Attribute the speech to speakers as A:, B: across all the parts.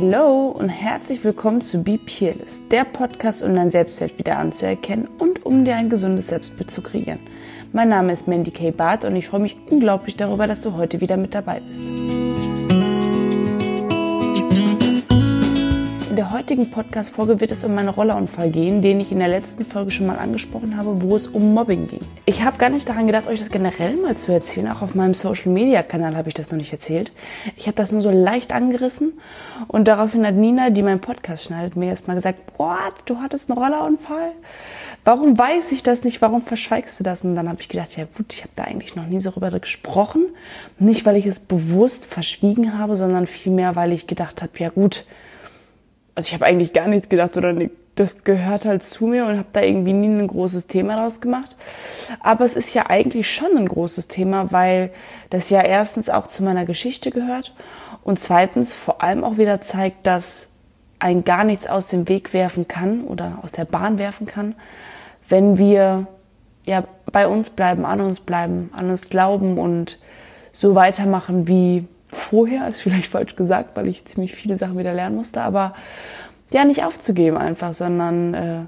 A: Hallo und herzlich willkommen zu Be Peerless, der Podcast, um dein Selbstwert wieder anzuerkennen und um dir ein gesundes Selbstbild zu kreieren. Mein Name ist Mandy K. Barth und ich freue mich unglaublich darüber, dass du heute wieder mit dabei bist. Der heutigen Podcast-Folge wird es um meinen Rollerunfall gehen, den ich in der letzten Folge schon mal angesprochen habe, wo es um Mobbing ging. Ich habe gar nicht daran gedacht, euch das generell mal zu erzählen. Auch auf meinem Social-Media-Kanal habe ich das noch nicht erzählt. Ich habe das nur so leicht angerissen und daraufhin hat Nina, die meinen Podcast schneidet, mir erst mal gesagt, boah, du hattest einen Rollerunfall? Warum weiß ich das nicht? Warum verschweigst du das? Und dann habe ich gedacht, ja gut, ich habe da eigentlich noch nie so darüber gesprochen. Nicht, weil ich es bewusst verschwiegen habe, sondern vielmehr, weil ich gedacht habe, ja gut, also ich habe eigentlich gar nichts gedacht oder das gehört halt zu mir und habe da irgendwie nie ein großes Thema draus gemacht. Aber es ist ja eigentlich schon ein großes Thema, weil das ja erstens auch zu meiner Geschichte gehört und zweitens vor allem auch wieder zeigt, dass ein gar nichts aus dem Weg werfen kann oder aus der Bahn werfen kann, wenn wir ja bei uns bleiben, an uns bleiben, an uns glauben und so weitermachen wie vorher, ist vielleicht falsch gesagt, weil ich ziemlich viele Sachen wieder lernen musste, aber ja, nicht aufzugeben einfach, sondern äh,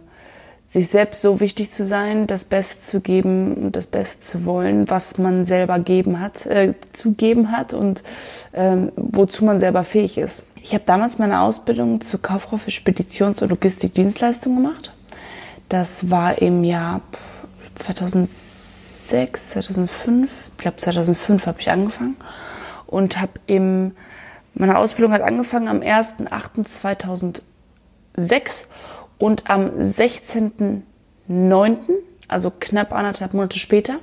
A: sich selbst so wichtig zu sein, das Beste zu geben und das Beste zu wollen, was man selber geben hat, äh, zu geben hat und ähm, wozu man selber fähig ist. Ich habe damals meine Ausbildung zur Kauffrau für Speditions- und Logistikdienstleistungen gemacht. Das war im Jahr 2006, 2005, ich glaube 2005 habe ich angefangen und habe im meine Ausbildung hat angefangen am 1.8.2006 und am 16.9., also knapp anderthalb Monate später,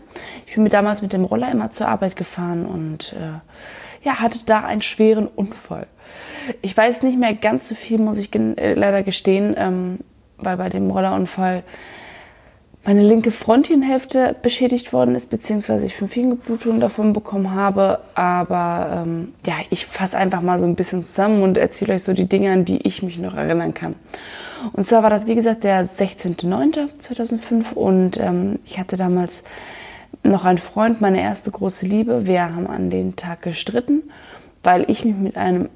A: ich bin mir damals mit dem Roller immer zur Arbeit gefahren und äh, ja, hatte da einen schweren Unfall. Ich weiß nicht mehr ganz so viel, muss ich äh, leider gestehen, ähm, weil bei dem Rollerunfall meine linke Frontienhälfte beschädigt worden ist, beziehungsweise ich fünf Fingerblutungen davon bekommen habe. Aber ähm, ja, ich fasse einfach mal so ein bisschen zusammen und erzähle euch so die Dinge, an die ich mich noch erinnern kann. Und zwar war das, wie gesagt, der 16.09.2005 und ähm, ich hatte damals noch einen Freund, meine erste große Liebe. Wir haben an den Tag gestritten, weil ich mich mit einem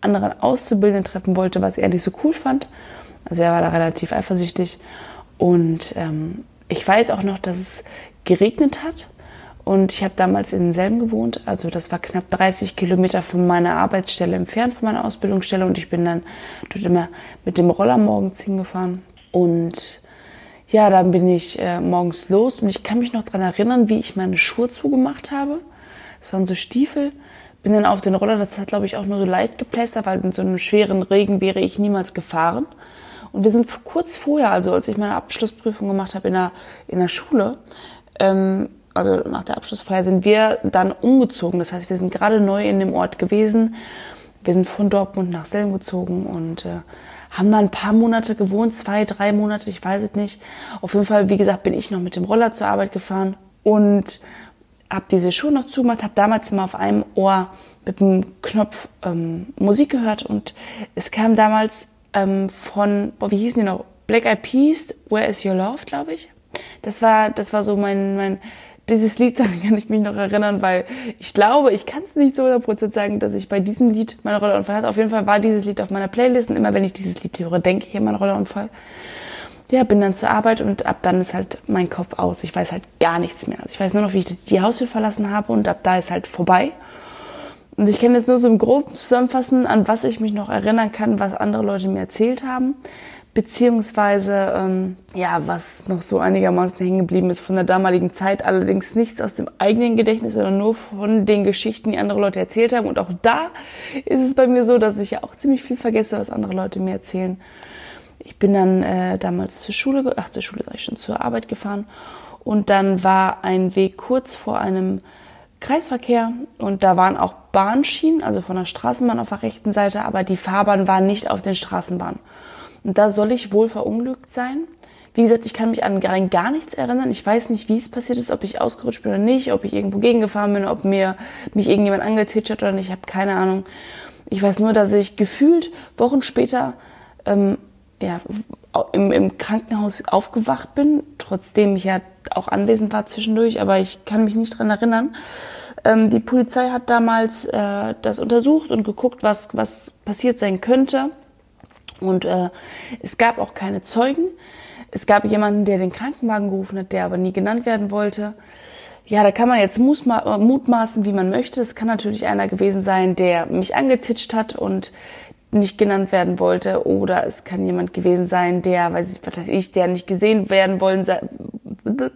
A: anderen Auszubildenden treffen wollte, was er nicht so cool fand. Also er war da relativ eifersüchtig. Und ähm, ich weiß auch noch, dass es geregnet hat. Und ich habe damals in Selben gewohnt. Also das war knapp 30 Kilometer von meiner Arbeitsstelle entfernt, von meiner Ausbildungsstelle. Und ich bin dann dort immer mit dem Roller morgens hingefahren. Und ja, dann bin ich äh, morgens los. Und ich kann mich noch daran erinnern, wie ich meine Schuhe zugemacht habe. Das waren so Stiefel. Bin dann auf den Roller, das hat glaube ich auch nur so leicht geplästert, weil in so einem schweren Regen wäre ich niemals gefahren. Und wir sind kurz vorher, also als ich meine Abschlussprüfung gemacht habe in der, in der Schule, ähm, also nach der Abschlussfeier, sind wir dann umgezogen. Das heißt, wir sind gerade neu in dem Ort gewesen. Wir sind von Dortmund nach Selm gezogen und äh, haben da ein paar Monate gewohnt, zwei, drei Monate, ich weiß es nicht. Auf jeden Fall, wie gesagt, bin ich noch mit dem Roller zur Arbeit gefahren und habe diese Schuhe noch zugemacht, habe damals immer auf einem Ohr mit dem Knopf ähm, Musik gehört und es kam damals ähm, von, boah, wie hießen die noch? Black Eyed Peas, Where is Your Love, glaube ich. Das war, das war so mein, mein, dieses Lied, daran kann ich mich noch erinnern, weil ich glaube, ich kann es nicht so 100% sagen, dass ich bei diesem Lied meine Rollerunfall hatte. Auf jeden Fall war dieses Lied auf meiner Playlist und immer wenn ich dieses Lied höre, denke ich an meinen Rollerunfall. Ja, bin dann zur Arbeit und ab dann ist halt mein Kopf aus. Ich weiß halt gar nichts mehr. Also ich weiß nur noch, wie ich die Haustür verlassen habe und ab da ist halt vorbei. Und ich kann jetzt nur so im Groben zusammenfassen, an was ich mich noch erinnern kann, was andere Leute mir erzählt haben, beziehungsweise ähm, ja, was noch so einigermaßen hängen geblieben ist von der damaligen Zeit, allerdings nichts aus dem eigenen Gedächtnis, sondern nur von den Geschichten, die andere Leute erzählt haben. Und auch da ist es bei mir so, dass ich ja auch ziemlich viel vergesse, was andere Leute mir erzählen. Ich bin dann äh, damals zur Schule, ach zur Schule sag ich schon, zur Arbeit gefahren und dann war ein Weg kurz vor einem Kreisverkehr und da waren auch Bahnschienen, also von der Straßenbahn auf der rechten Seite, aber die Fahrbahn war nicht auf den Straßenbahnen. Und da soll ich wohl verunglückt sein. Wie gesagt, ich kann mich an gar nichts erinnern. Ich weiß nicht, wie es passiert ist, ob ich ausgerutscht bin oder nicht, ob ich irgendwo gegengefahren bin, ob mir mich irgendjemand angetitscht hat oder nicht. Ich habe keine Ahnung. Ich weiß nur, dass ich gefühlt Wochen später ähm, ja, im, im Krankenhaus aufgewacht bin, trotzdem ich ja auch anwesend war zwischendurch, aber ich kann mich nicht dran erinnern. Ähm, die Polizei hat damals äh, das untersucht und geguckt, was, was passiert sein könnte. Und äh, es gab auch keine Zeugen. Es gab jemanden, der den Krankenwagen gerufen hat, der aber nie genannt werden wollte. Ja, da kann man jetzt mutmaßen, wie man möchte. Es kann natürlich einer gewesen sein, der mich angetitscht hat und nicht genannt werden wollte. Oder es kann jemand gewesen sein, der, weiß ich, was weiß ich, der nicht gesehen werden wollen,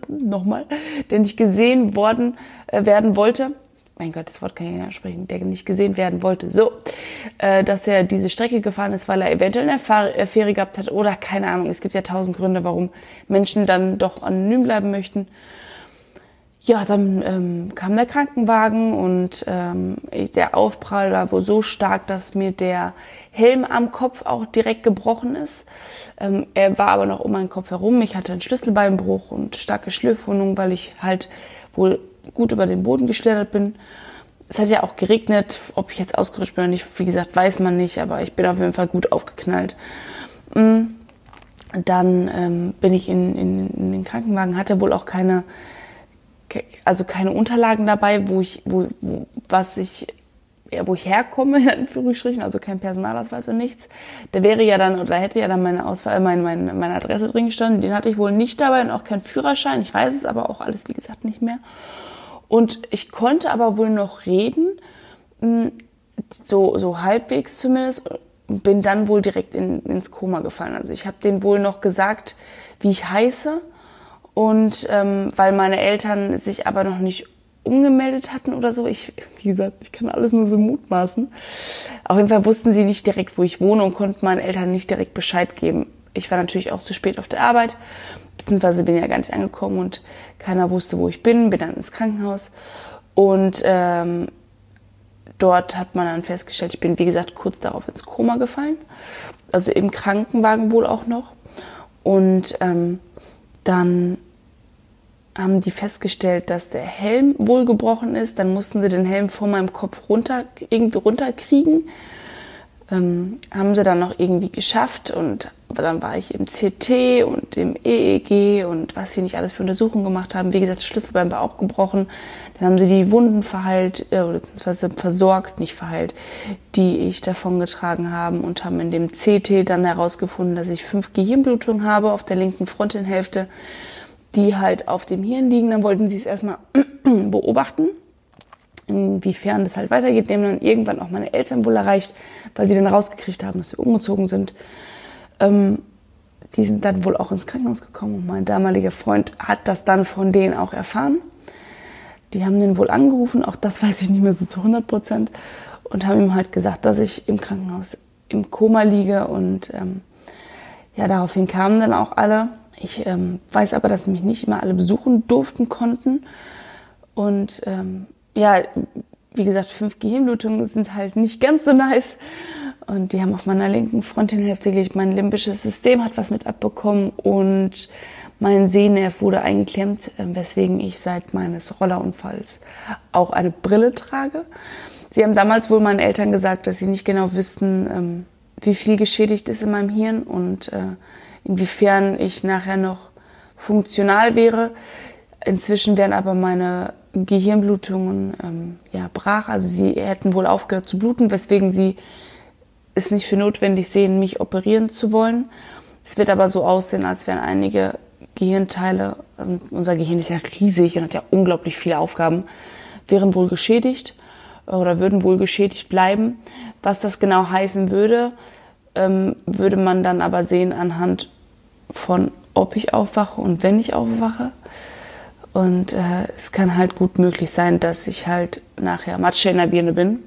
A: nochmal, der nicht gesehen worden äh, werden wollte mein Gott, das Wort kann ich nicht sprechen, der nicht gesehen werden wollte, so, äh, dass er diese Strecke gefahren ist, weil er eventuell eine Affäre gehabt hat oder keine Ahnung. Es gibt ja tausend Gründe, warum Menschen dann doch anonym bleiben möchten. Ja, dann ähm, kam der Krankenwagen und ähm, der Aufprall war wohl so stark, dass mir der Helm am Kopf auch direkt gebrochen ist. Ähm, er war aber noch um meinen Kopf herum. Ich hatte einen Schlüsselbeinbruch und starke Schlürfwundung, weil ich halt wohl gut über den Boden geschlittert bin. Es hat ja auch geregnet. Ob ich jetzt ausgerutscht bin oder nicht, wie gesagt, weiß man nicht, aber ich bin auf jeden Fall gut aufgeknallt. Mm. Dann ähm, bin ich in, in, in, den Krankenwagen, hatte wohl auch keine, also keine Unterlagen dabei, wo ich, wo, wo was ich ja, wo ich herkomme, in Anführungsstrichen, also kein Personalausweis und nichts. Da wäre ja dann, oder hätte ja dann meine Auswahl, meine, meine, meine Adresse drin gestanden. Den hatte ich wohl nicht dabei und auch keinen Führerschein. Ich weiß es aber auch alles, wie gesagt, nicht mehr. Und ich konnte aber wohl noch reden, hm, so, so halbwegs zumindest, und bin dann wohl direkt in, ins Koma gefallen. Also ich habe denen wohl noch gesagt, wie ich heiße. Und ähm, weil meine Eltern sich aber noch nicht umgemeldet hatten oder so. Ich, wie gesagt, ich kann alles nur so mutmaßen. Auf jeden Fall wussten sie nicht direkt, wo ich wohne und konnten meinen Eltern nicht direkt Bescheid geben. Ich war natürlich auch zu spät auf der Arbeit, beziehungsweise bin ja gar nicht angekommen und keiner wusste, wo ich bin, bin dann ins Krankenhaus und ähm, dort hat man dann festgestellt, ich bin wie gesagt kurz darauf ins Koma gefallen, also im Krankenwagen wohl auch noch und ähm, dann haben die festgestellt, dass der Helm wohl gebrochen ist. Dann mussten sie den Helm vor meinem Kopf runter, irgendwie runterkriegen. Ähm, haben sie dann noch irgendwie geschafft und dann war ich im CT und im EEG und was sie nicht alles für Untersuchungen gemacht haben. Wie gesagt, das Schlüsselbein war auch gebrochen. Dann haben sie die Wunden verheilt, äh, oder beziehungsweise versorgt, nicht verheilt, die ich davon getragen habe und haben in dem CT dann herausgefunden, dass ich fünf Gehirnblutungen habe auf der linken Frontenhälfte die halt auf dem Hirn liegen. Dann wollten sie es erstmal beobachten, inwiefern das halt weitergeht. Die haben dann irgendwann auch meine Eltern wohl erreicht, weil die dann rausgekriegt haben, dass sie umgezogen sind. Ähm, die sind dann wohl auch ins Krankenhaus gekommen und mein damaliger Freund hat das dann von denen auch erfahren. Die haben den wohl angerufen, auch das weiß ich nicht mehr so zu 100 Prozent, und haben ihm halt gesagt, dass ich im Krankenhaus im Koma liege und ähm, ja, daraufhin kamen dann auch alle ich ähm, weiß aber, dass mich nicht immer alle besuchen durften, konnten. Und ähm, ja, wie gesagt, fünf Gehirnblutungen sind halt nicht ganz so nice. Und die haben auf meiner linken Frontenhälfte gelegt. Mein limbisches System hat was mit abbekommen und mein Sehnerv wurde eingeklemmt, ähm, weswegen ich seit meines Rollerunfalls auch eine Brille trage. Sie haben damals wohl meinen Eltern gesagt, dass sie nicht genau wüssten, ähm, wie viel geschädigt ist in meinem Hirn und äh, inwiefern ich nachher noch funktional wäre. Inzwischen wären aber meine Gehirnblutungen ähm, ja, brach. Also sie hätten wohl aufgehört zu bluten, weswegen sie es nicht für notwendig sehen, mich operieren zu wollen. Es wird aber so aussehen, als wären einige Gehirnteile, ähm, unser Gehirn ist ja riesig und hat ja unglaublich viele Aufgaben, wären wohl geschädigt oder würden wohl geschädigt bleiben. Was das genau heißen würde, ähm, würde man dann aber sehen anhand von, ob ich aufwache und wenn ich aufwache. Und äh, es kann halt gut möglich sein, dass ich halt nachher Matsche in der Birne bin,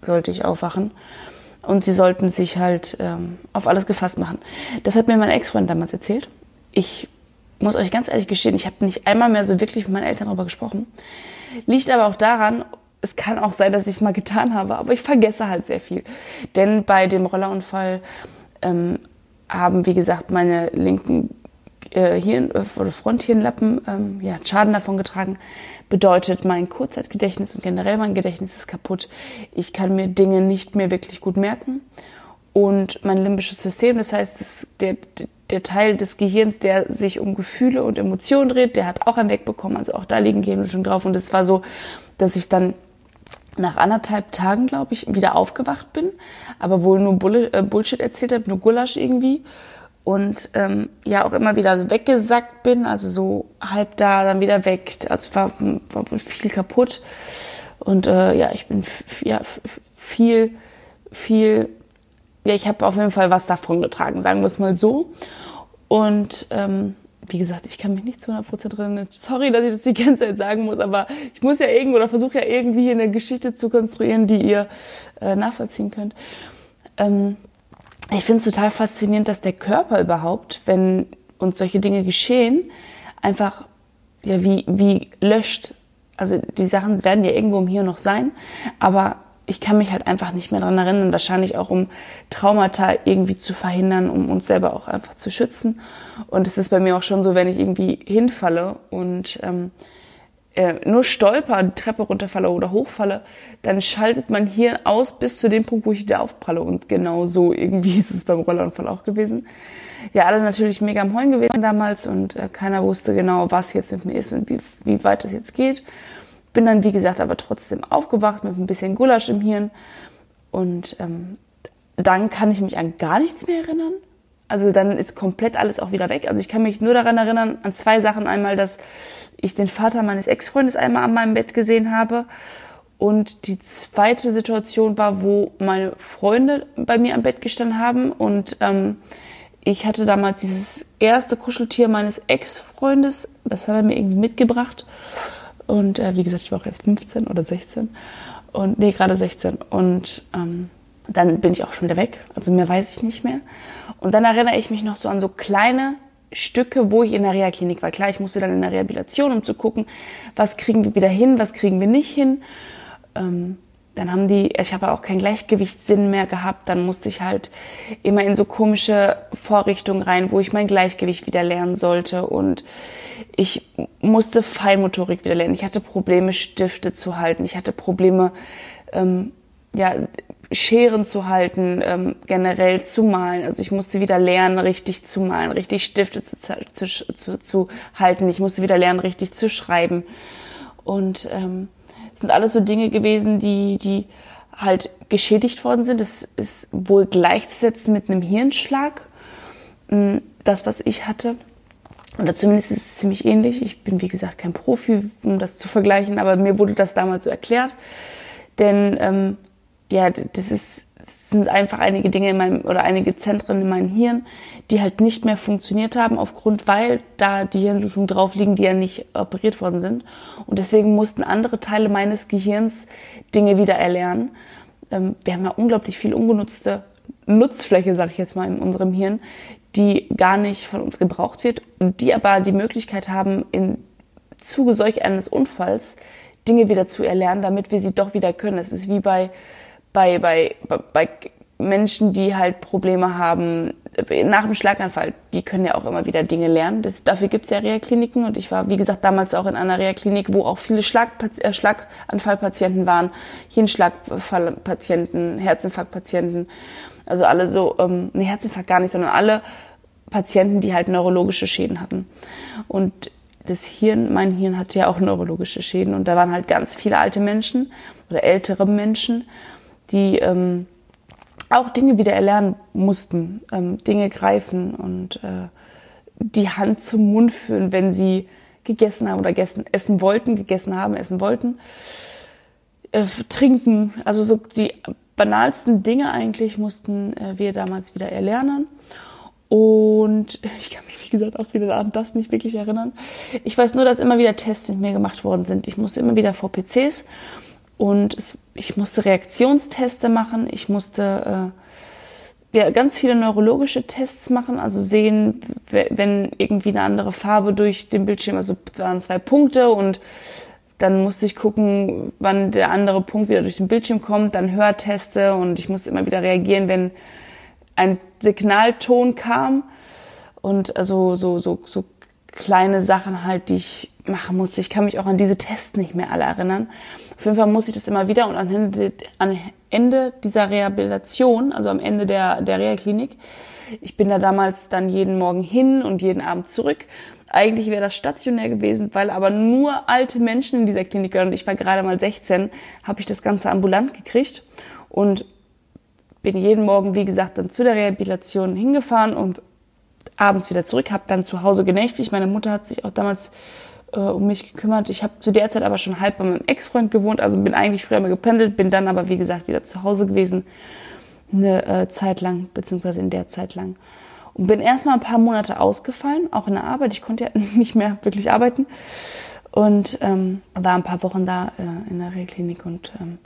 A: sollte ich aufwachen. Und sie sollten sich halt ähm, auf alles gefasst machen. Das hat mir mein Ex-Freund damals erzählt. Ich muss euch ganz ehrlich gestehen, ich habe nicht einmal mehr so wirklich mit meinen Eltern darüber gesprochen. Liegt aber auch daran, es kann auch sein, dass ich es mal getan habe, aber ich vergesse halt sehr viel. Denn bei dem Rollerunfall ähm, haben, wie gesagt, meine linken äh, Hirn- oder Fronthirnlappen ähm, ja, Schaden davon getragen. Bedeutet, mein Kurzzeitgedächtnis und generell mein Gedächtnis ist kaputt. Ich kann mir Dinge nicht mehr wirklich gut merken. Und mein limbisches System, das heißt, das, der, der Teil des Gehirns, der sich um Gefühle und Emotionen dreht, der hat auch ein Wegbekommen. Also auch da liegen Gehirnblutungen drauf. Und es war so, dass ich dann nach anderthalb Tagen, glaube ich, wieder aufgewacht bin, aber wohl nur Bulle, äh, Bullshit erzählt habe, nur Gulasch irgendwie. Und ähm, ja auch immer wieder weggesackt bin, also so halb da, dann wieder weg, also war, war viel kaputt. Und äh, ja, ich bin ja, viel, viel, ja, ich habe auf jeden Fall was davon getragen, sagen wir es mal so. Und ähm, wie gesagt, ich kann mich nicht zu 100% erinnern. Sorry, dass ich das die ganze Zeit sagen muss, aber ich muss ja irgendwo oder versuche ja irgendwie eine Geschichte zu konstruieren, die ihr äh, nachvollziehen könnt. Ähm, ich finde es total faszinierend, dass der Körper überhaupt, wenn uns solche Dinge geschehen, einfach ja wie, wie löscht. Also die Sachen werden ja irgendwo im Hier noch sein, aber ich kann mich halt einfach nicht mehr dran erinnern, wahrscheinlich auch um Traumata irgendwie zu verhindern, um uns selber auch einfach zu schützen. Und es ist bei mir auch schon so, wenn ich irgendwie hinfalle und ähm, äh, nur stolper, die Treppe runterfalle oder hochfalle, dann schaltet man hier aus bis zu dem Punkt, wo ich wieder aufpralle. Und genau so irgendwie ist es beim Rollerunfall auch gewesen. Ja, alle natürlich mega am Heulen gewesen damals und äh, keiner wusste genau, was jetzt mit mir ist und wie, wie weit das jetzt geht. Bin dann, wie gesagt, aber trotzdem aufgewacht mit ein bisschen Gulasch im Hirn. Und ähm, dann kann ich mich an gar nichts mehr erinnern. Also dann ist komplett alles auch wieder weg. Also ich kann mich nur daran erinnern, an zwei Sachen. Einmal, dass ich den Vater meines Ex-Freundes einmal an meinem Bett gesehen habe. Und die zweite Situation war, wo meine Freunde bei mir am Bett gestanden haben. Und ähm, ich hatte damals dieses erste Kuscheltier meines Ex-Freundes. Das hat er mir irgendwie mitgebracht. Und äh, wie gesagt, ich war auch erst 15 oder 16. Und nee, gerade 16. Und ähm, dann bin ich auch schon wieder weg. Also mehr weiß ich nicht mehr. Und dann erinnere ich mich noch so an so kleine Stücke, wo ich in der Reha-Klinik war. Klar, ich musste dann in der Rehabilitation, um zu gucken, was kriegen wir wieder hin, was kriegen wir nicht hin. Ähm, dann haben die, ich habe auch keinen Gleichgewichtssinn mehr gehabt. Dann musste ich halt immer in so komische Vorrichtungen rein, wo ich mein Gleichgewicht wieder lernen sollte. Und ich musste Feinmotorik wieder lernen. Ich hatte Probleme, Stifte zu halten. Ich hatte Probleme, ähm, ja, Scheren zu halten, ähm, generell zu malen. Also ich musste wieder lernen, richtig zu malen, richtig Stifte zu, zu, zu, zu halten. Ich musste wieder lernen, richtig zu schreiben. Und ähm, es sind alles so Dinge gewesen, die, die halt geschädigt worden sind. Das ist wohl gleichzusetzen mit einem Hirnschlag. Hm, das, was ich hatte. Oder zumindest ist es ziemlich ähnlich. Ich bin, wie gesagt, kein Profi, um das zu vergleichen, aber mir wurde das damals so erklärt. Denn ähm, ja, das ist, sind einfach einige Dinge in meinem oder einige Zentren in meinem Hirn, die halt nicht mehr funktioniert haben, aufgrund, weil da die Hirnblutungen drauf liegen, die ja nicht operiert worden sind. Und deswegen mussten andere Teile meines Gehirns Dinge wieder erlernen. Ähm, wir haben ja unglaublich viel ungenutzte Nutzfläche, sage ich jetzt mal, in unserem Hirn, die gar nicht von uns gebraucht wird und die aber die Möglichkeit haben, im Zuge solch eines Unfalls Dinge wieder zu erlernen, damit wir sie doch wieder können. Es ist wie bei, bei, bei, bei Menschen, die halt Probleme haben nach dem Schlaganfall. Die können ja auch immer wieder Dinge lernen. Das, dafür gibt's ja Reha-Kliniken und ich war, wie gesagt, damals auch in einer Reha-Klinik, wo auch viele Schlag, äh, Schlaganfallpatienten waren, Hirnschlagpatienten, Herzinfarktpatienten also alle so, ähm, nee, Herzinfarkt gar nicht, sondern alle Patienten, die halt neurologische Schäden hatten. Und das Hirn, mein Hirn hatte ja auch neurologische Schäden und da waren halt ganz viele alte Menschen oder ältere Menschen, die ähm, auch Dinge wieder erlernen mussten, ähm, Dinge greifen und äh, die Hand zum Mund führen, wenn sie gegessen haben oder gegessen, essen wollten, gegessen haben, essen wollten, äh, trinken, also so die banalsten Dinge eigentlich mussten äh, wir damals wieder erlernen. Und ich kann mich, wie gesagt, auch wieder an das nicht wirklich erinnern. Ich weiß nur, dass immer wieder Tests mit mir gemacht worden sind. Ich musste immer wieder vor PCs und es, ich musste Reaktionsteste machen. Ich musste äh, ja, ganz viele neurologische Tests machen, also sehen, wenn irgendwie eine andere Farbe durch den Bildschirm, also es waren zwei Punkte und dann musste ich gucken, wann der andere Punkt wieder durch den Bildschirm kommt, dann Hörteste und ich musste immer wieder reagieren, wenn ein Signalton kam und also so, so, so kleine Sachen halt, die ich machen musste. Ich kann mich auch an diese Tests nicht mehr alle erinnern. Auf jeden Fall muss ich das immer wieder und am Ende, dieser Rehabilitation, also am Ende der, der Reha-Klinik, ich bin da damals dann jeden Morgen hin und jeden Abend zurück Eigentlich wäre das stationär gewesen, weil aber nur alte Menschen in dieser Klinik gehören. Und ich war gerade mal 16, habe ich das Ganze ambulant gekriegt und bin jeden Morgen, wie gesagt, dann zu der Rehabilitation hingefahren und abends wieder zurück, habe dann zu Hause genächtigt. Meine Mutter hat sich auch damals äh, um mich gekümmert. Ich habe zu der Zeit aber schon halb bei meinem Ex-Freund gewohnt, also bin eigentlich früher mal gependelt, bin dann aber, wie gesagt, wieder zu Hause gewesen, eine äh, Zeit lang, beziehungsweise in der Zeit lang. Und bin erstmal ein paar Monate ausgefallen, auch in der Arbeit. Ich konnte ja nicht mehr wirklich arbeiten. Und ähm, war ein paar Wochen da äh, in der Reha-Klinik und ähm,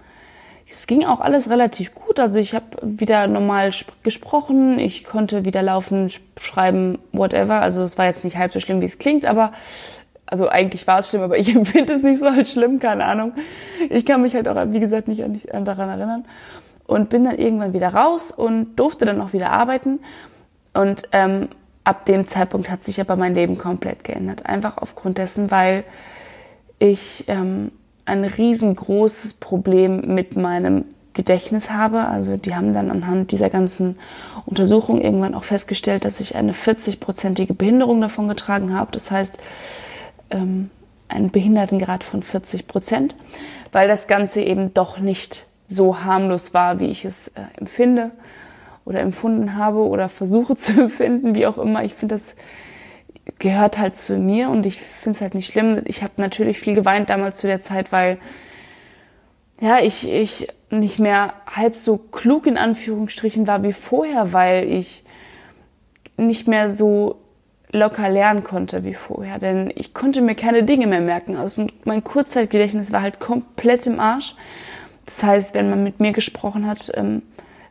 A: es ging auch alles relativ gut. Also ich habe wieder normal gesprochen, ich konnte wieder laufen, schreiben, whatever. Also es war jetzt nicht halb so schlimm, wie es klingt, aber also eigentlich war es schlimm, aber ich empfinde es nicht so als schlimm, keine Ahnung. Ich kann mich halt auch, wie gesagt, nicht, daran erinnern. Und bin dann irgendwann wieder raus und durfte dann auch wieder arbeiten. Und ähm, ab dem Zeitpunkt hat sich aber mein Leben komplett geändert. Einfach aufgrund dessen, weil ich ähm, ein riesengroßes Problem mit meinem Gedächtnis habe. Also die haben dann anhand dieser ganzen Untersuchung irgendwann auch festgestellt, dass ich eine 40-prozentige Behinderung davon getragen habe. Das heißt, ähm, einen Behindertengrad von 40 Prozent, weil das Ganze eben doch nicht so harmlos war, wie ich es äh, empfinde oder empfunden habe oder versuche zu empfinden, wie auch immer. Ich finde, das gehört halt zu mir und ich finde es halt nicht schlimm. Ich habe natürlich viel geweint damals zu der Zeit, weil ja, ich, ich nicht mehr halb so klug in Anführungsstrichen war wie vorher, weil ich nicht mehr so locker lernen konnte wie vorher, denn ich konnte mir keine Dinge mehr merken. Also mein Kurzzeitgedächtnis war halt komplett im Arsch. Das heißt, wenn man mit mir gesprochen hat, ähm,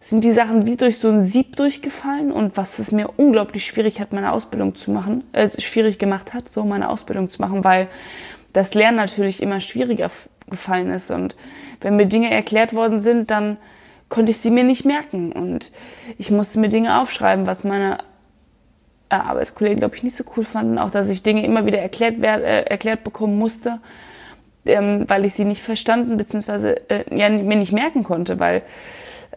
A: sind die Sachen wie durch so ein Sieb durchgefallen? Und was es mir unglaublich schwierig hat, meine Ausbildung zu machen, äh, schwierig gemacht hat, so meine Ausbildung zu machen, weil das Lernen natürlich immer schwieriger gefallen ist. Und wenn mir Dinge erklärt worden sind, dann konnte ich sie mir nicht merken. Und ich musste mir Dinge aufschreiben, was meine äh, Arbeitskollegen, glaube ich, nicht so cool fanden, auch dass ich Dinge immer wieder erklärt, äh, erklärt bekommen musste, ähm, weil ich sie nicht verstanden bzw. Äh, ja, mir nicht merken konnte, weil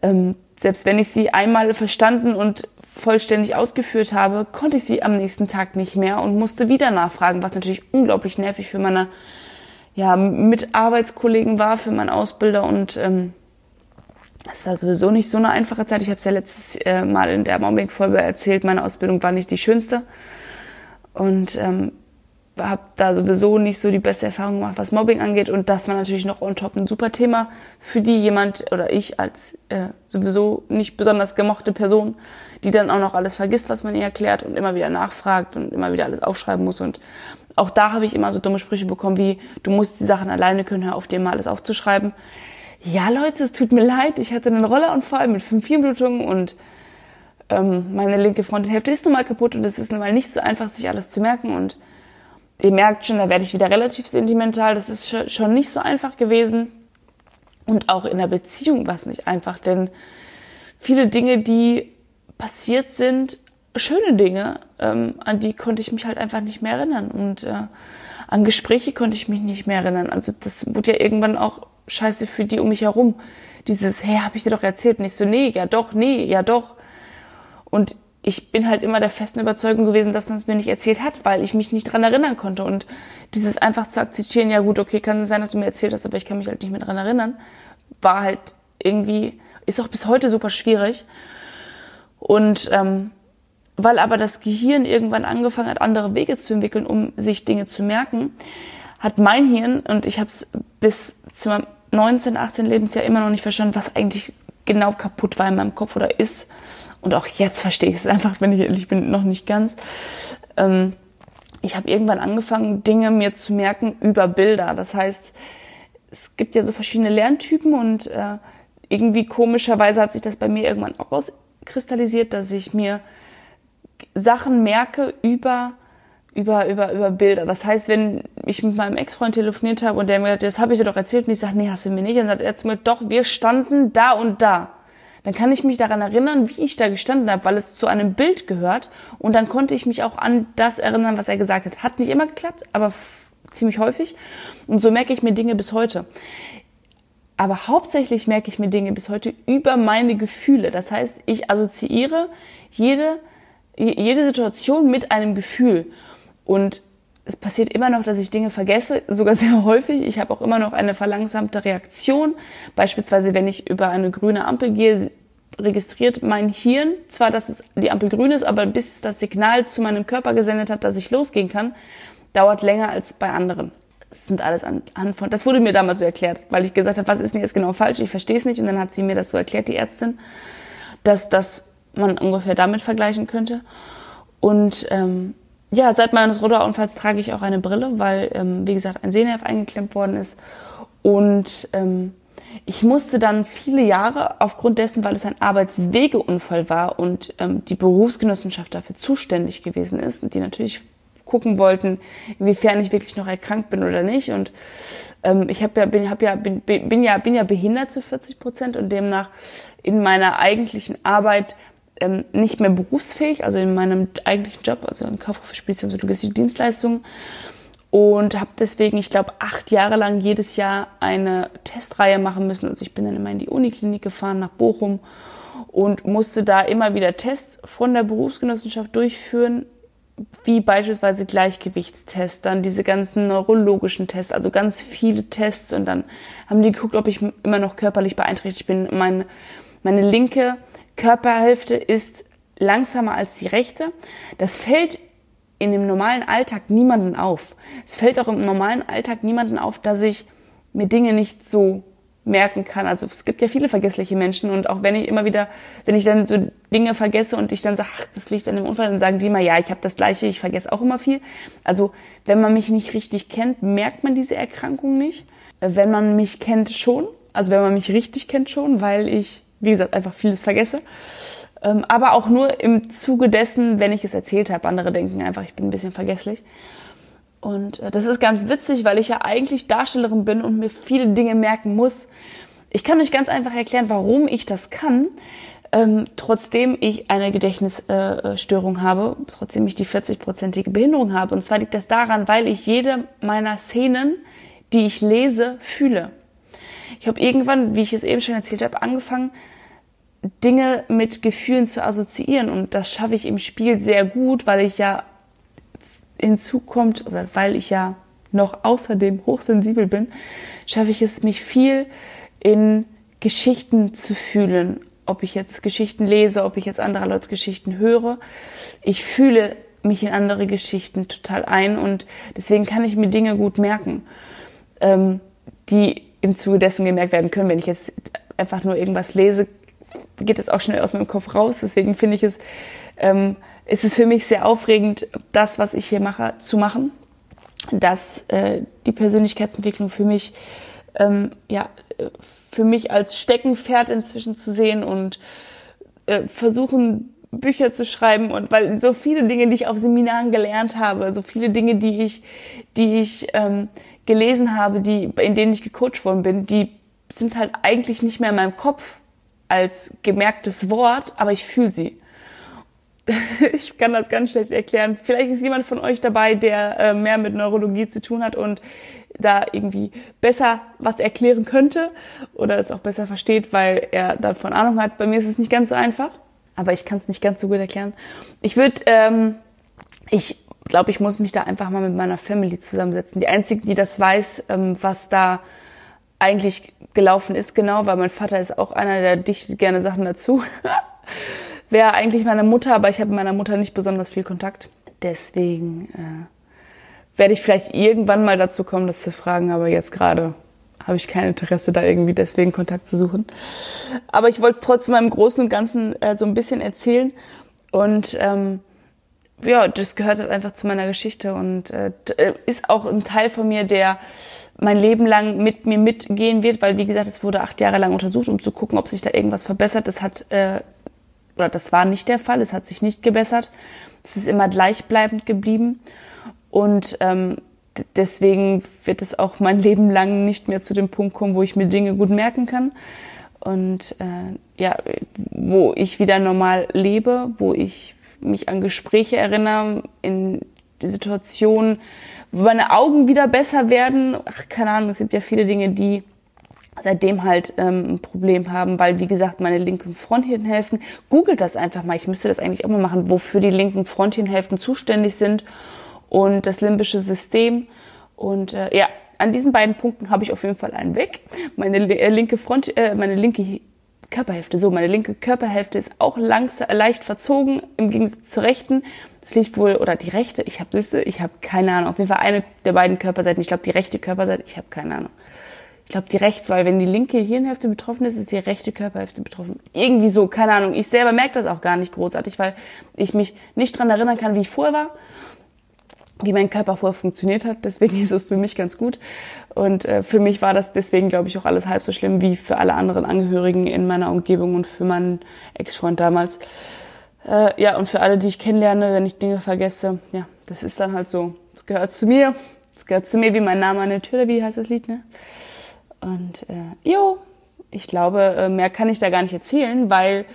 A: ähm, selbst wenn ich sie einmal verstanden und vollständig ausgeführt habe, konnte ich sie am nächsten Tag nicht mehr und musste wieder nachfragen, was natürlich unglaublich nervig für meine ja, Mitarbeitskollegen war, für meinen Ausbilder und ähm, es war sowieso nicht so eine einfache Zeit. Ich habe es ja letztes äh, Mal in der Mobbing-Folge erzählt, meine Ausbildung war nicht die schönste und ähm, habe da sowieso nicht so die beste Erfahrung gemacht, was Mobbing angeht. Und das war natürlich noch on top ein super Thema für die jemand oder ich als äh, sowieso nicht besonders gemochte Person, die dann auch noch alles vergisst, was man ihr erklärt und immer wieder nachfragt und immer wieder alles aufschreiben muss. Und auch da habe ich immer so dumme Sprüche bekommen wie, du musst die Sachen alleine können, hör auf dir mal alles aufzuschreiben. Ja, Leute, es tut mir leid, ich hatte einen Rollerunfall mit fünf Hirnblutungen und ähm, meine linke Frontenhälfte ist nun mal kaputt und es ist nun mal nicht so einfach, sich alles zu merken und ihr merkt schon, da werde ich wieder relativ sentimental. Das ist schon nicht so einfach gewesen. Und auch in der Beziehung war es nicht einfach, denn viele Dinge, die passiert sind, schöne Dinge, ähm, an die konnte ich mich halt einfach nicht mehr erinnern. Und äh, an Gespräche konnte ich mich nicht mehr erinnern. Also das wurde ja irgendwann auch scheiße für die um mich herum. Dieses, hey, hab ich dir doch erzählt. Und ich so, nee, ja doch, nee, ja doch. Und ich bin halt immer der festen Überzeugung gewesen, dass man es mir nicht erzählt hat, weil ich mich nicht dran erinnern konnte. Und dieses einfach zu akzeptieren, ja gut, okay, kann sein, dass du mir erzählt hast, aber ich kann mich halt nicht mehr dran erinnern, war halt irgendwie, ist auch bis heute super schwierig. Und ähm, weil aber das Gehirn irgendwann angefangen hat, andere Wege zu entwickeln, um sich Dinge zu merken, hat mein Hirn, und ich habe es bis zu meinem 19, 18 Lebensjahr immer noch nicht verstanden, was eigentlich genau kaputt war in meinem Kopf oder ist, und auch jetzt verstehe ich es einfach, wenn ich ehrlich bin, noch nicht ganz. Ähm, ich habe irgendwann angefangen, Dinge mir zu merken über Bilder. Das heißt, es gibt ja so verschiedene Lerntypen und äh, irgendwie komischerweise hat sich das bei mir irgendwann auch rauskristallisiert, dass ich mir Sachen merke über über, über, über Bilder. Das heißt, wenn ich mit meinem Ex-Freund telefoniert habe und der mir gesagt, das habe ich dir doch erzählt und ich sage, nee, hast du mir nicht. Dann sagt er zu mir, doch, wir standen da und da dann kann ich mich daran erinnern, wie ich da gestanden habe, weil es zu einem Bild gehört. Und dann konnte ich mich auch an das erinnern, was er gesagt hat. Hat nicht immer geklappt, aber ziemlich häufig. Und so merke ich mir Dinge bis heute. Aber hauptsächlich merke ich mir Dinge bis heute über meine Gefühle. Das heißt, ich assoziiere jede, jede Situation mit einem Gefühl. Und es passiert immer noch, dass ich Dinge vergesse, sogar sehr häufig. Ich habe auch immer noch eine verlangsamte Reaktion. Beispielsweise, wenn ich über eine grüne Ampel gehe, registriert mein Hirn zwar, dass es die Ampel grün ist, aber bis das Signal zu meinem Körper gesendet hat, dass ich losgehen kann, dauert länger als bei anderen. Das sind alles anhand von, das wurde mir damals so erklärt, weil ich gesagt habe, was ist denn jetzt genau falsch? Ich verstehe es nicht. Und dann hat sie mir das so erklärt, die Ärztin, dass das man ungefähr damit vergleichen könnte. Und ähm, ja, seit meines Ruderunfalls trage ich auch eine Brille, weil, ähm, wie gesagt, ein Sehnerv eingeklemmt worden ist. Und ähm, ich musste dann viele Jahre aufgrund dessen, weil es ein Arbeitswegeunfall war und ähm, die Berufsgenossenschaft dafür zuständig gewesen ist und die natürlich gucken wollten, inwiefern ich wirklich noch erkrankt bin oder nicht. Und ähm, ich habe ja, bin, hab ja, bin, bin, ja, bin ja behindert zu 40 Prozent und demnach in meiner eigentlichen Arbeit ähm, nicht mehr berufsfähig, also in meinem eigentlichen Job, also im Kaufhof für Spedition und logistische Dienstleistungen. Und habe deswegen, ich glaube, acht Jahre lang jedes Jahr eine Testreihe machen müssen. Also ich bin dann immer in die Uniklinik gefahren, nach Bochum und musste da immer wieder Tests von der Berufsgenossenschaft durchführen, wie beispielsweise Gleichgewichtstests, dann diese ganzen neurologischen Tests, also ganz viele Tests und dann haben die geguckt, ob ich immer noch körperlich beeinträchtigt bin. Meine, meine linke Körperhälfte ist langsamer als die rechte. Das fällt in dem normalen Alltag niemanden auf. Es fällt auch im normalen Alltag niemanden auf, dass ich mir Dinge nicht so merken kann. Also es gibt ja viele vergessliche Menschen und auch wenn ich immer wieder, wenn ich dann so Dinge vergesse und ich dann sage, ach, das liegt an dem Unfall, dann sagen die immer, ja, ich habe das gleiche, ich vergesse auch immer viel. Also wenn man mich nicht richtig kennt, merkt man diese Erkrankung nicht. Wenn man mich kennt schon, also wenn man mich richtig kennt schon, weil ich wie gesagt, einfach vieles vergesse. Ähm, aber auch nur im Zuge dessen, wenn ich es erzählt habe. Andere denken einfach, ich bin ein bisschen vergesslich. Und äh, das ist ganz witzig, weil ich ja eigentlich Darstellerin bin und mir viele Dinge merken muss. Ich kann euch ganz einfach erklären, warum ich das kann, ähm, trotzdem ich eine Gedächtnisstörung äh, habe, trotzdem ich die 40-prozentige Behinderung habe. Und zwar liegt das daran, weil ich jede meiner Szenen, die ich lese, fühle. Ich habe irgendwann, wie ich es eben schon erzählt habe, angefangen, Dinge mit Gefühlen zu assoziieren. Und das schaffe ich im Spiel sehr gut, weil ich ja hinzukommt oder weil ich ja noch außerdem hochsensibel bin, schaffe ich es, mich viel in Geschichten zu fühlen. Ob ich jetzt Geschichten lese, ob ich jetzt andere Leute Geschichten höre. Ich fühle mich in andere Geschichten total ein und deswegen kann ich mir Dinge gut merken, ähm, die im Zuge dessen gemerkt werden können. Wenn ich jetzt einfach nur irgendwas lese, geht es auch schnell aus meinem Kopf raus. Deswegen finde ich es, ähm, ist es für mich sehr aufregend, das, was ich hier mache, zu machen. Dass äh, die Persönlichkeitsentwicklung für mich, ähm, ja, für mich als Steckenpferd inzwischen zu sehen und äh, versuchen, Bücher zu schreiben und weil so viele Dinge, die ich auf Seminaren gelernt habe, so viele Dinge, die ich, die ich ähm, gelesen habe, die, in denen ich gecoacht worden bin, die sind halt eigentlich nicht mehr in meinem Kopf als gemerktes Wort, aber ich fühle sie. ich kann das ganz schlecht erklären. Vielleicht ist jemand von euch dabei, der äh, mehr mit Neurologie zu tun hat und da irgendwie besser was erklären könnte oder es auch besser versteht, weil er davon Ahnung hat. Bei mir ist es nicht ganz so einfach, aber ich kann es nicht ganz so gut erklären. Ich würde, ähm, ich glaube, ich muss mich da einfach mal mit meiner Family zusammensetzen. Die einzige, die das weiß, ähm, was da eigentlich gelaufen ist, genau, weil mein Vater ist auch einer, der dichtet gerne Sachen dazu. Wäre eigentlich meine Mutter, aber ich habe mit meiner Mutter nicht besonders viel Kontakt. Deswegen äh, werde ich vielleicht irgendwann mal dazu kommen, das zu fragen, aber jetzt gerade habe ich kein Interesse, da irgendwie deswegen Kontakt zu suchen. Aber ich wollte es trotzdem im Großen und Ganzen äh, so ein bisschen erzählen und ähm, ja, das gehört halt einfach zu meiner Geschichte und äh, äh, ist auch ein Teil von mir, der mein Leben lang mit mir mitgehen wird, weil wie gesagt, es wurde acht Jahre lang untersucht, um zu gucken, ob sich da irgendwas verbessert. Das hat äh, oder das war nicht der Fall. Es hat sich nicht gebessert. Es ist immer gleichbleibend geblieben und ähm, deswegen wird es auch mein Leben lang nicht mehr zu dem Punkt kommen, wo ich mir Dinge gut merken kann und äh, ja, wo ich wieder normal lebe, wo ich mich an Gespräche erinnere, in die Situation, wo meine Augen wieder besser werden. Ach, keine Ahnung, es gibt ja viele Dinge, die seitdem halt ähm, ein Problem haben, weil wie gesagt meine linken Fronthirnhälften, googelt das einfach mal, ich müsste das eigentlich auch mal machen, wofür die linken Fronthirnhälften zuständig sind und das limbische System. Und äh, ja, an diesen beiden Punkten habe ich auf jeden Fall einen weg. Meine äh, linke Front, äh, meine linke Körperhälfte, so, meine linke Körperhälfte ist auch langsam, leicht verzogen im Gegensatz zur rechten. Das liegt wohl, oder die rechte, ich habe, siehste, ich habe keine Ahnung. Auf jeden Fall eine der beiden Körperseiten. Ich glaube, die rechte Körperseite, ich habe keine Ahnung. Ich glaube, die rechts, weil wenn die linke Hirnhälfte betroffen ist, ist die rechte Körperhälfte betroffen. Irgendwie so, keine Ahnung. Ich selber merke das auch gar nicht großartig, weil ich mich nicht dran erinnern kann, wie ich vorher war wie mein Körper vorher funktioniert hat. Deswegen ist es für mich ganz gut. Und äh, für mich war das deswegen, glaube ich, auch alles halb so schlimm wie für alle anderen Angehörigen in meiner Umgebung und für meinen Ex-Freund damals. Äh, ja, und für alle, die ich kennenlerne, wenn ich Dinge vergesse, ja, das ist dann halt so. Es gehört zu mir. Es gehört zu mir wie mein Name an der Tür, wie heißt das Lied, ne? Und äh, jo, ich glaube, äh, mehr kann ich da gar nicht erzählen, weil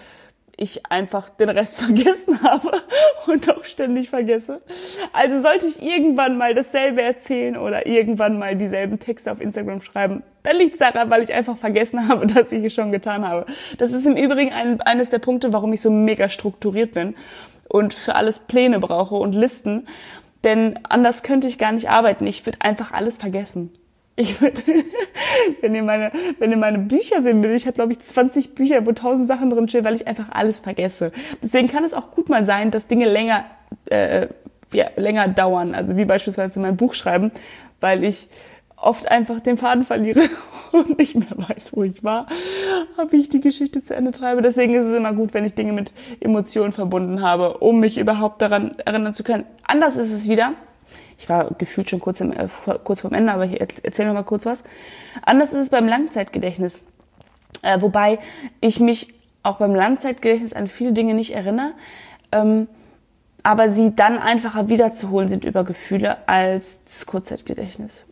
A: ich einfach den Rest vergessen habe und auch ständig vergesse. Also sollte ich irgendwann mal dasselbe erzählen oder irgendwann mal dieselben Texte auf Instagram schreiben, dann liegt es daran, weil ich einfach vergessen habe, dass ich es schon getan habe. Das ist im Übrigen ein, eines der Punkte, warum ich so mega strukturiert bin und für alles Pläne brauche und Listen. Denn anders könnte ich gar nicht arbeiten. Ich würde einfach alles vergessen. Ich würde, wenn ihr meine, wenn ihr meine Bücher sehen würdet, ich habe glaube ich 20 Bücher, wo tausend Sachen drin stehen, weil ich einfach alles vergesse. Deswegen kann es auch gut mal sein, dass Dinge länger, äh, ja, länger dauern. Also wie beispielsweise mein Buch schreiben, weil ich oft einfach den Faden verliere und nicht mehr weiß, wo ich war, wie ich die Geschichte zu Ende treibe. Deswegen ist es immer gut, wenn ich Dinge mit Emotionen verbunden habe, um mich überhaupt daran erinnern zu können. Anders ist es wieder, ich war gefühlt schon kurz, im, äh, kurz vorm Ende, aber ich erzähle noch mal kurz was. Anders ist es beim Langzeitgedächtnis. Äh, wobei ich mich auch beim Langzeitgedächtnis an viele Dinge nicht erinnere, ähm, aber sie dann einfacher wiederzuholen sind über Gefühle als das Kurzzeitgedächtnis.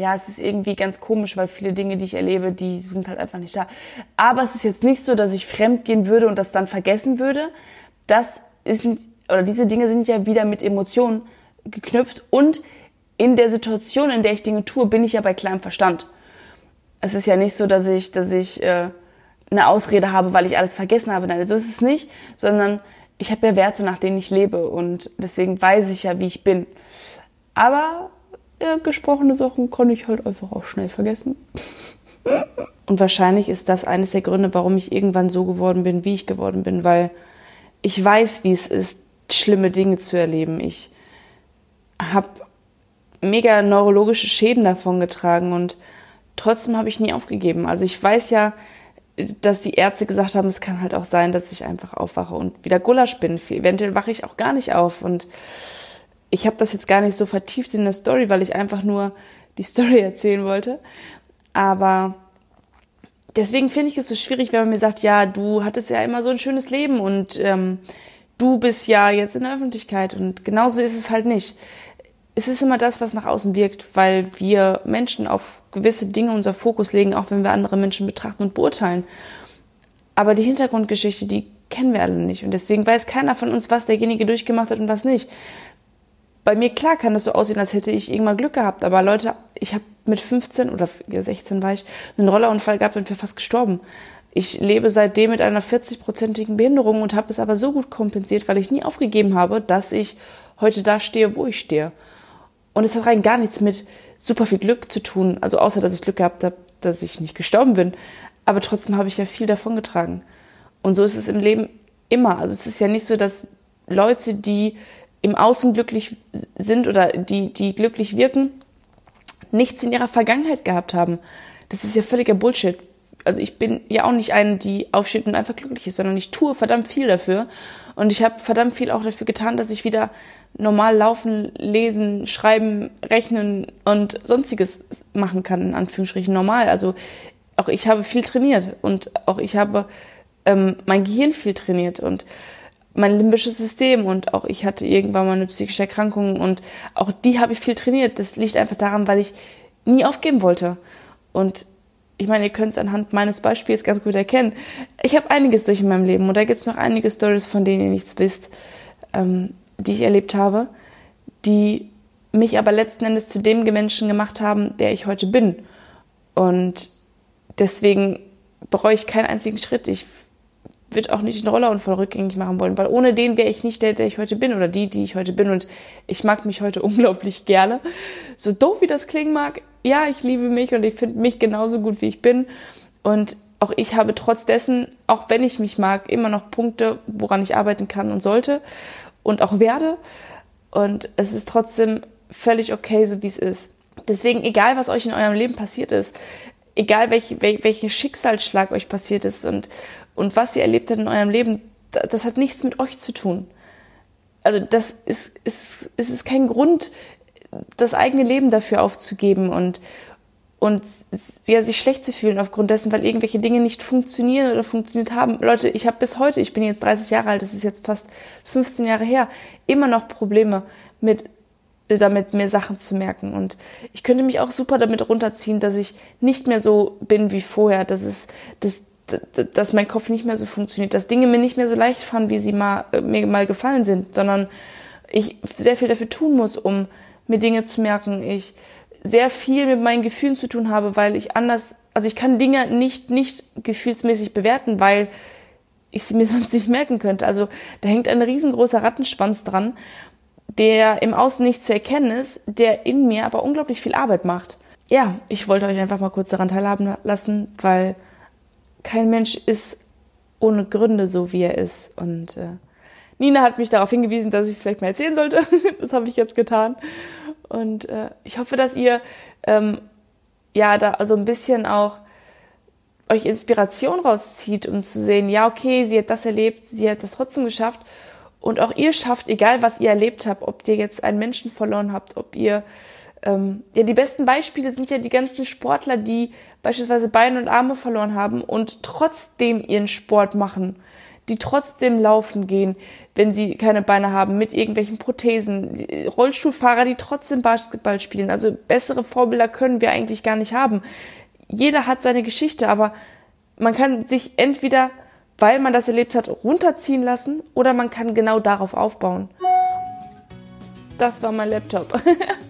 A: Ja, es ist irgendwie ganz komisch, weil viele Dinge, die ich erlebe, die sind halt einfach nicht da. Aber es ist jetzt nicht so, dass ich fremd gehen würde und das dann vergessen würde. Das ist, oder diese Dinge sind ja wieder mit Emotionen geknüpft und in der Situation, in der ich Dinge tue, bin ich ja bei kleinem Verstand. Es ist ja nicht so, dass ich, dass ich äh, eine Ausrede habe, weil ich alles vergessen habe. Nein, so ist es nicht, sondern ich habe ja Werte, nach denen ich lebe und deswegen weiß ich ja, wie ich bin. Aber ja, gesprochene Sachen kann ich halt einfach auch schnell vergessen. Und wahrscheinlich ist das eines der Gründe, warum ich irgendwann so geworden bin, wie ich geworden bin, weil ich weiß, wie es ist, schlimme Dinge zu erleben. Ich habe mega neurologische Schäden davon getragen und trotzdem habe ich nie aufgegeben. Also ich weiß ja, dass die Ärzte gesagt haben, es kann halt auch sein, dass ich einfach aufwache und wieder Gulasch bin. Eventuell wache ich auch gar nicht auf und ich habe das jetzt gar nicht so vertieft in der Story, weil ich einfach nur die Story erzählen wollte. Aber deswegen finde ich es so schwierig, wenn man mir sagt, ja, du hattest ja immer so ein schönes Leben und ähm, du bist ja jetzt in der Öffentlichkeit und genauso ist es halt nicht es ist immer das, was nach außen wirkt, weil wir Menschen auf gewisse Dinge unser Fokus legen, auch wenn wir andere Menschen betrachten und beurteilen. Aber die Hintergrundgeschichte, die kennen wir alle nicht. Und deswegen weiß keiner von uns, was derjenige durchgemacht hat und was nicht. Bei mir, klar, kann das so aussehen, als hätte ich irgendwann Glück gehabt. Aber Leute, ich habe mit 15 oder 16 war ich einen Rollerunfall gehabt und wäre fast gestorben. Ich lebe seitdem mit einer 40-prozentigen Behinderung und habe es aber so gut kompensiert, weil ich nie aufgegeben habe, dass ich heute da stehe, wo ich stehe. Und es hat rein gar nichts mit super viel Glück zu tun. Also außer, dass ich Glück gehabt habe, dass ich nicht gestorben bin. Aber trotzdem habe ich ja viel davon getragen. Und so ist es im Leben immer. Also es ist ja nicht so, dass Leute, die im Außen glücklich sind oder die, die glücklich wirken, nichts in ihrer Vergangenheit gehabt haben. Das ist ja völliger Bullshit. Also ich bin ja auch nicht eine, die aufsteht und einfach glücklich ist, sondern ich tue verdammt viel dafür. Und ich habe verdammt viel auch dafür getan, dass ich wieder normal laufen, lesen, schreiben, rechnen und sonstiges machen kann, in Anführungsstrichen normal. Also auch ich habe viel trainiert und auch ich habe ähm, mein Gehirn viel trainiert und mein limbisches System und auch ich hatte irgendwann mal eine psychische Erkrankung und auch die habe ich viel trainiert. Das liegt einfach daran, weil ich nie aufgeben wollte. Und ich meine, ihr könnt es anhand meines Beispiels ganz gut erkennen. Ich habe einiges durch in meinem Leben und da gibt es noch einige Stories, von denen ihr nichts wisst. Ähm, die ich erlebt habe, die mich aber letzten Endes zu dem Menschen gemacht haben, der ich heute bin. Und deswegen bereue ich keinen einzigen Schritt. Ich würde auch nicht den Rollerunfall rückgängig machen wollen, weil ohne den wäre ich nicht der, der ich heute bin oder die, die ich heute bin. Und ich mag mich heute unglaublich gerne. So doof wie das klingen mag, ja, ich liebe mich und ich finde mich genauso gut, wie ich bin. Und auch ich habe trotz dessen, auch wenn ich mich mag, immer noch Punkte, woran ich arbeiten kann und sollte und auch werde. Und es ist trotzdem völlig okay, so wie es ist. Deswegen, egal was euch in eurem Leben passiert ist, egal welch, welch, welcher Schicksalsschlag euch passiert ist und, und was ihr erlebt habt in eurem Leben, das hat nichts mit euch zu tun. Also das ist, ist, ist, ist kein Grund, das eigene Leben dafür aufzugeben und, und ja, sich schlecht zu fühlen aufgrund dessen, weil irgendwelche Dinge nicht funktionieren oder funktioniert haben. Leute, ich habe bis heute, ich bin jetzt 30 Jahre alt, das ist jetzt fast 15 Jahre her, immer noch Probleme mit damit mir Sachen zu merken und ich könnte mich auch super damit runterziehen, dass ich nicht mehr so bin wie vorher, dass es dass, dass mein Kopf nicht mehr so funktioniert, dass Dinge mir nicht mehr so leicht fallen, wie sie mal mir mal gefallen sind, sondern ich sehr viel dafür tun muss, um mir Dinge zu merken. Ich sehr viel mit meinen Gefühlen zu tun habe, weil ich anders, also ich kann Dinge nicht, nicht gefühlsmäßig bewerten, weil ich sie mir sonst nicht merken könnte. Also da hängt ein riesengroßer Rattenschwanz dran, der im Außen nicht zu erkennen ist, der in mir aber unglaublich viel Arbeit macht. Ja, ich wollte euch einfach mal kurz daran teilhaben lassen, weil kein Mensch ist ohne Gründe so, wie er ist. Und äh, Nina hat mich darauf hingewiesen, dass ich es vielleicht mal erzählen sollte. das habe ich jetzt getan. Und äh, ich hoffe, dass ihr ähm, ja da also ein bisschen auch euch Inspiration rauszieht, um zu sehen, ja, okay, sie hat das erlebt, sie hat das trotzdem geschafft. Und auch ihr schafft, egal was ihr erlebt habt, ob ihr jetzt einen Menschen verloren habt, ob ihr ähm, ja, die besten Beispiele sind ja die ganzen Sportler, die beispielsweise Beine und Arme verloren haben und trotzdem ihren Sport machen die trotzdem laufen gehen, wenn sie keine Beine haben, mit irgendwelchen Prothesen, Rollstuhlfahrer, die trotzdem Basketball spielen. Also bessere Vorbilder können wir eigentlich gar nicht haben. Jeder hat seine Geschichte, aber man kann sich entweder, weil man das erlebt hat, runterziehen lassen oder man kann genau darauf aufbauen. Das war mein Laptop.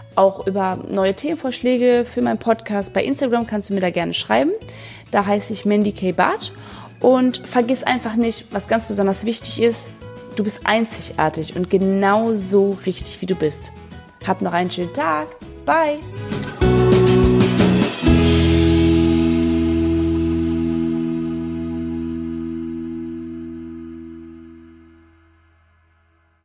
A: auch über neue Themenvorschläge für meinen Podcast. Bei Instagram kannst du mir da gerne schreiben. Da heiße ich Mandy K. Barth. Und vergiss einfach nicht, was ganz besonders wichtig ist, du bist einzigartig und genau so richtig, wie du bist. Hab noch einen schönen Tag. Bye!